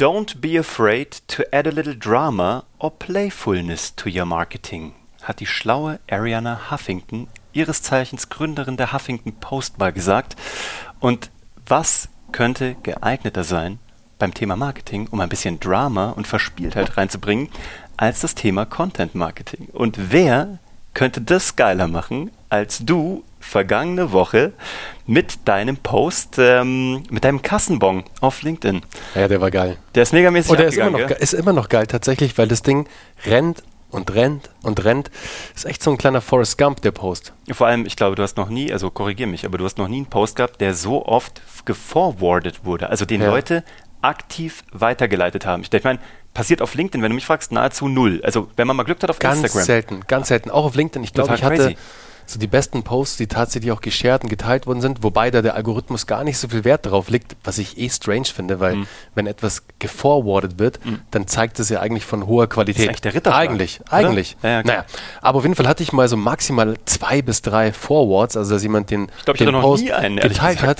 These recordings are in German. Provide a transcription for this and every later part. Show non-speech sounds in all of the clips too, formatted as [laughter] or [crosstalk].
Don't be afraid to add a little drama or playfulness to your marketing, hat die schlaue Ariana Huffington, ihres Zeichens Gründerin der Huffington Post, mal gesagt. Und was könnte geeigneter sein beim Thema Marketing, um ein bisschen Drama und Verspieltheit reinzubringen, als das Thema Content Marketing? Und wer könnte das geiler machen als du vergangene Woche mit deinem Post, ähm, mit deinem Kassenbon auf LinkedIn. Ja, der war geil. Der ist megamäßig Und der ist immer, noch, ist immer noch geil tatsächlich, weil das Ding rennt und rennt und rennt. Ist echt so ein kleiner Forrest Gump, der Post. Vor allem, ich glaube, du hast noch nie, also korrigier mich, aber du hast noch nie einen Post gehabt, der so oft geforwardet wurde. Also den ja. Leute aktiv weitergeleitet haben. Ich, ich meine, passiert auf LinkedIn, wenn du mich fragst, nahezu null. Also wenn man mal Glück hat auf ganz Instagram. Ganz selten, ganz selten. Auch auf LinkedIn. Ich glaube, ich hatte crazy so die besten Posts, die tatsächlich auch geshared und geteilt worden sind, wobei da der Algorithmus gar nicht so viel Wert darauf liegt, was ich eh strange finde, weil mhm. wenn etwas geforwardet wird, mhm. dann zeigt es ja eigentlich von hoher Qualität. Das ist der Ritter. Eigentlich, oder? eigentlich. Ja, ja, naja, aber auf jeden Fall hatte ich mal so maximal zwei bis drei Forwards, also dass jemand den, ich glaub, ich den Post einen, geteilt hat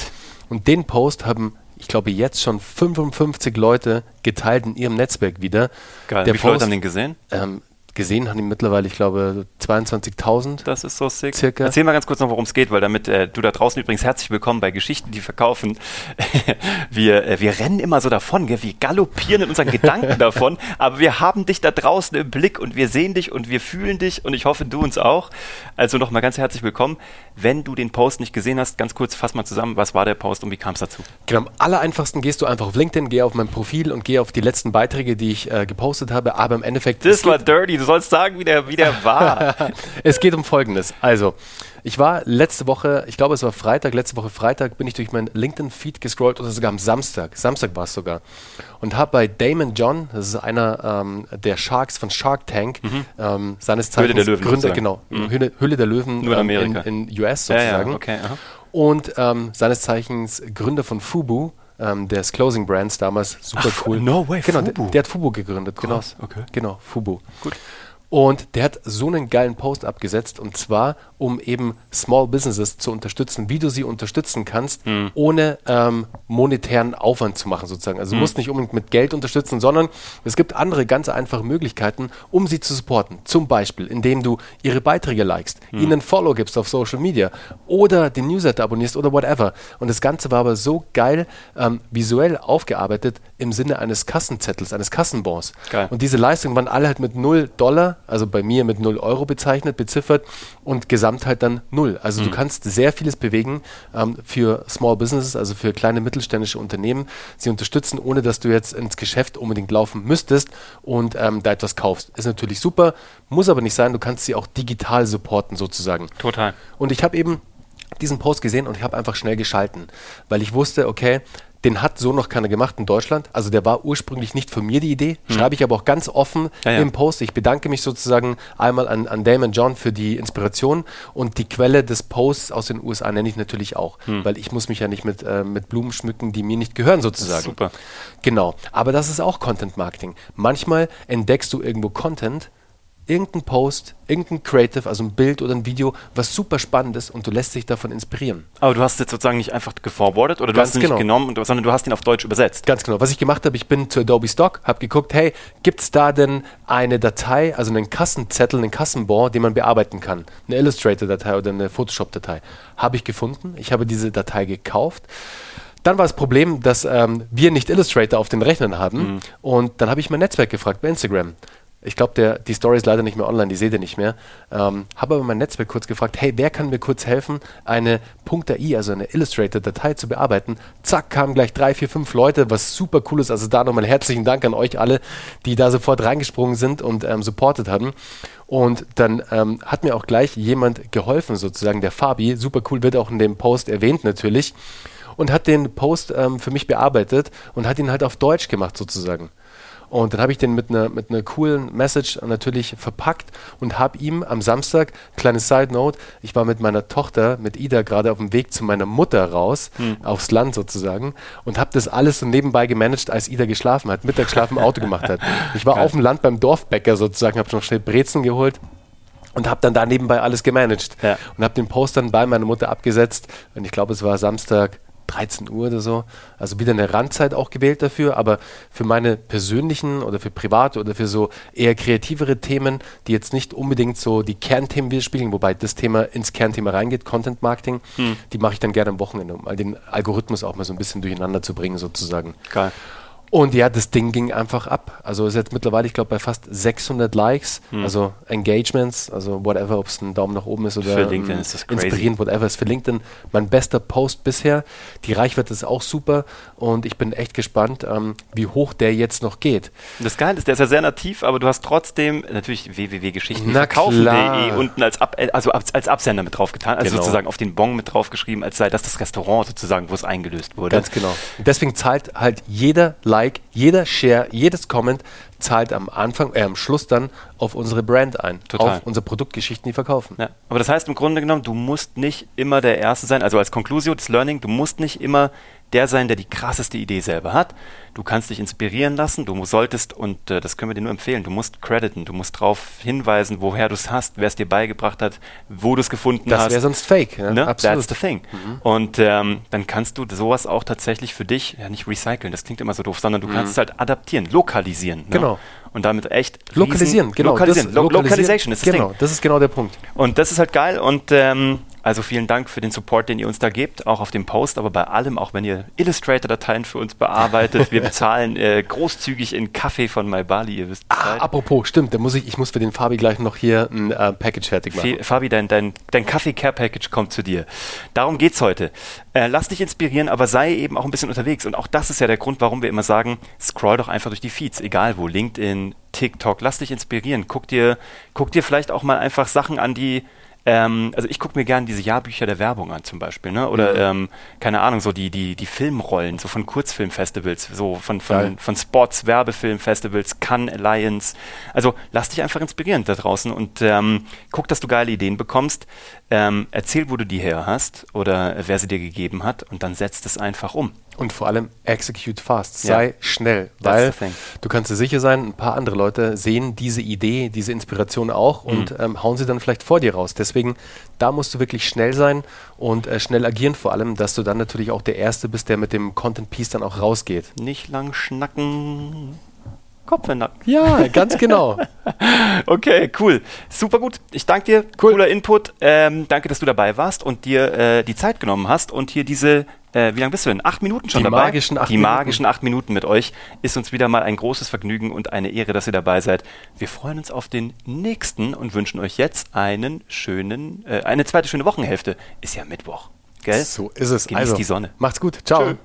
und den Post haben ich glaube, jetzt schon 55 Leute geteilt in ihrem Netzwerk wieder. Geil. Der Wie viele Leute haben den gesehen? Ähm, gesehen haben die mittlerweile, ich glaube, 22.000. Das ist so sick. Circa. Erzähl mal ganz kurz noch, worum es geht, weil damit äh, du da draußen übrigens herzlich willkommen bei Geschichten, die verkaufen. [laughs] wir, äh, wir rennen immer so davon, gell? wir galoppieren in unseren [laughs] Gedanken davon, aber wir haben dich da draußen im Blick und wir sehen dich und wir fühlen dich und ich hoffe, du uns auch. Also nochmal ganz herzlich willkommen. Wenn du den Post nicht gesehen hast, ganz kurz, fass mal zusammen, was war der Post und wie kam es dazu? Genau, am aller einfachsten gehst du einfach auf LinkedIn, geh auf mein Profil und geh auf die letzten Beiträge, die ich äh, gepostet habe, aber im Endeffekt... Das war dirty, du sollst sagen, wie der, wie der war. [laughs] es geht um Folgendes. Also, ich war letzte Woche, ich glaube, es war Freitag, letzte Woche Freitag, bin ich durch mein LinkedIn-Feed gescrollt oder sogar am Samstag. Samstag war es sogar. Und habe bei Damon John, das ist einer ähm, der Sharks von Shark Tank, mhm. ähm, seines Zeichens Höhle der Löwen, Gründer, genau, mhm. Höhle, Höhle, der Löwen Nur in, ähm, Amerika. in, in US sozusagen. Ja, ja, okay, und ähm, seines Zeichens Gründer von Fubu, ähm, des Closing Brands damals, super Ach, cool. No way, genau, Fubu. Der, der, hat Fubu gegründet, genau. Krass, genau. Okay. Genau, Fubu. Gut. Und der hat so einen geilen Post abgesetzt und zwar, um eben Small Businesses zu unterstützen, wie du sie unterstützen kannst, mhm. ohne ähm, monetären Aufwand zu machen sozusagen. Also du mhm. musst nicht unbedingt mit Geld unterstützen, sondern es gibt andere ganz einfache Möglichkeiten, um sie zu supporten. Zum Beispiel, indem du ihre Beiträge likest, mhm. ihnen Follow gibst auf Social Media oder den Newsletter abonnierst oder whatever. Und das Ganze war aber so geil ähm, visuell aufgearbeitet im Sinne eines Kassenzettels, eines Kassenbons. Geil. Und diese Leistungen waren alle halt mit 0 Dollar also bei mir mit 0 Euro bezeichnet, beziffert und Gesamt halt dann 0. Also mhm. du kannst sehr vieles bewegen ähm, für Small Businesses, also für kleine mittelständische Unternehmen, sie unterstützen, ohne dass du jetzt ins Geschäft unbedingt laufen müsstest und ähm, da etwas kaufst. Ist natürlich super, muss aber nicht sein, du kannst sie auch digital supporten sozusagen. Total. Und ich habe eben diesen Post gesehen und ich habe einfach schnell geschalten, weil ich wusste, okay, den hat so noch keiner gemacht in Deutschland. Also der war ursprünglich nicht von mir die Idee. Hm. Schreibe ich aber auch ganz offen ja, ja. im Post. Ich bedanke mich sozusagen einmal an, an Damon John für die Inspiration und die Quelle des Posts aus den USA nenne ich natürlich auch, hm. weil ich muss mich ja nicht mit, äh, mit Blumen schmücken, die mir nicht gehören sozusagen. super. Genau. Aber das ist auch Content Marketing. Manchmal entdeckst du irgendwo Content, irgendein Post, irgendein Creative, also ein Bild oder ein Video, was super spannend ist und du lässt dich davon inspirieren. Aber du hast jetzt sozusagen nicht einfach geforwardet oder du Ganz hast ihn genau. nicht genommen, sondern du hast ihn auf Deutsch übersetzt. Ganz genau. Was ich gemacht habe, ich bin zu Adobe Stock, habe geguckt, hey, gibt es da denn eine Datei, also einen Kassenzettel, einen Kassenbon, den man bearbeiten kann? Eine Illustrator-Datei oder eine Photoshop-Datei. Habe ich gefunden. Ich habe diese Datei gekauft. Dann war das Problem, dass ähm, wir nicht Illustrator auf den Rechnern haben. Mhm. Und dann habe ich mein Netzwerk gefragt bei Instagram. Ich glaube, die Story ist leider nicht mehr online, die seht ihr nicht mehr. Ähm, Habe aber mein Netzwerk kurz gefragt, hey, wer kann mir kurz helfen, eine .ai, also eine Illustrator-Datei zu bearbeiten? Zack, kamen gleich drei, vier, fünf Leute, was super cool ist. Also da nochmal herzlichen Dank an euch alle, die da sofort reingesprungen sind und ähm, supportet haben. Und dann ähm, hat mir auch gleich jemand geholfen, sozusagen, der Fabi. Super cool, wird auch in dem Post erwähnt natürlich. Und hat den Post ähm, für mich bearbeitet und hat ihn halt auf Deutsch gemacht, sozusagen. Und dann habe ich den mit einer mit einer coolen Message natürlich verpackt und habe ihm am Samstag, kleine Side Note, ich war mit meiner Tochter, mit Ida gerade auf dem Weg zu meiner Mutter raus, hm. aufs Land sozusagen, und habe das alles so nebenbei gemanagt, als Ida geschlafen hat, Mittagsschlaf im Auto gemacht hat. Ich war Geil. auf dem Land beim Dorfbäcker sozusagen, habe noch schnell Brezen geholt und habe dann da nebenbei alles gemanagt ja. und habe den Post dann bei meiner Mutter abgesetzt und ich glaube, es war Samstag 13 Uhr oder so. Also wieder eine Randzeit auch gewählt dafür, aber für meine persönlichen oder für private oder für so eher kreativere Themen, die jetzt nicht unbedingt so die Kernthemen widerspiegeln, wobei das Thema ins Kernthema reingeht, Content Marketing, hm. die mache ich dann gerne am Wochenende, um den Algorithmus auch mal so ein bisschen durcheinander zu bringen sozusagen. Geil. Und ja, das Ding ging einfach ab. Also ist jetzt mittlerweile, ich glaube, bei fast 600 Likes, hm. also Engagements, also whatever, ob es ein Daumen nach oben ist oder für LinkedIn ist das crazy. inspirierend, whatever ist für LinkedIn mein bester Post bisher. Die Reichweite ist auch super und ich bin echt gespannt, ähm, wie hoch der jetzt noch geht. Das Geile ist, der ist ja sehr nativ, aber du hast trotzdem natürlich www.geschichtenverkaufen.de unten als, Ab also als Absender mit draufgetan, also genau. sozusagen auf den Bon mit draufgeschrieben, als sei das das Restaurant sozusagen, wo es eingelöst wurde. Ganz genau. Deswegen zahlt halt jeder Like Like, jeder Share, jedes Comment zahlt am Anfang, äh, am Schluss dann auf unsere Brand ein, Total. auf unsere Produktgeschichten, die verkaufen. Ja. Aber das heißt im Grunde genommen, du musst nicht immer der Erste sein, also als Conclusio des Learning, du musst nicht immer der sein, der die krasseste Idee selber hat. Du kannst dich inspirieren lassen, du solltest, und äh, das können wir dir nur empfehlen, du musst crediten, du musst darauf hinweisen, woher du es hast, wer es dir beigebracht hat, wo du es gefunden das hast. Das wäre sonst fake. Ja? Ne? Absolut. That's the thing. Mhm. Und ähm, dann kannst du sowas auch tatsächlich für dich, ja nicht recyceln, das klingt immer so doof, sondern du mhm. kannst es halt adaptieren, lokalisieren. Ne? Genau. Und damit echt lokalisieren, genau. Lokalisieren. Lo Localization ist das genau, Ding. das ist genau der Punkt. Und das ist halt geil und ähm, also vielen Dank für den Support, den ihr uns da gebt, auch auf dem Post, aber bei allem, auch wenn ihr Illustrator-Dateien für uns bearbeitet. Wir [laughs] bezahlen äh, großzügig in Kaffee von MyBali, ihr wisst Ah, apropos, stimmt, da muss ich, ich muss für den Fabi gleich noch hier ein äh, Package fertig machen. Fabi, dein, dein, dein Kaffee-Care-Package kommt zu dir. Darum geht's heute. Äh, lass dich inspirieren, aber sei eben auch ein bisschen unterwegs. Und auch das ist ja der Grund, warum wir immer sagen, scroll doch einfach durch die Feeds, egal wo, LinkedIn, TikTok, lass dich inspirieren. Guck dir, guck dir vielleicht auch mal einfach Sachen an, die ähm, also ich gucke mir gerne diese Jahrbücher der Werbung an zum Beispiel, ne? Oder mhm. ähm, keine Ahnung, so die, die, die Filmrollen, so von Kurzfilmfestivals, so von, von, von Spots, Werbefilmfestivals, Cannes Alliance. Also lass dich einfach inspirieren da draußen und ähm, guck, dass du geile Ideen bekommst. Ähm, erzähl, wo du die her hast oder wer sie dir gegeben hat und dann setzt es einfach um. Und vor allem execute fast. Sei ja. schnell, weil du kannst dir sicher sein, ein paar andere Leute sehen diese Idee, diese Inspiration auch mhm. und ähm, hauen sie dann vielleicht vor dir raus. Deswegen, da musst du wirklich schnell sein und äh, schnell agieren vor allem, dass du dann natürlich auch der Erste bist, der mit dem Content Piece dann auch rausgeht. Nicht lang schnacken. Kopf in Nacken. Ja, ganz genau. [laughs] okay, cool. Super gut. Ich danke dir. Cool. Cooler Input. Ähm, danke, dass du dabei warst und dir äh, die Zeit genommen hast und hier diese äh, wie lange bist du denn? Acht Minuten schon die dabei? Magischen acht die Minuten. magischen acht Minuten mit euch ist uns wieder mal ein großes Vergnügen und eine Ehre, dass ihr dabei seid. Wir freuen uns auf den nächsten und wünschen euch jetzt einen schönen, äh, eine zweite schöne Wochenhälfte. Ist ja Mittwoch. Gell? So ist es. Genießt also, die Sonne. Macht's gut. Ciao. Tschö.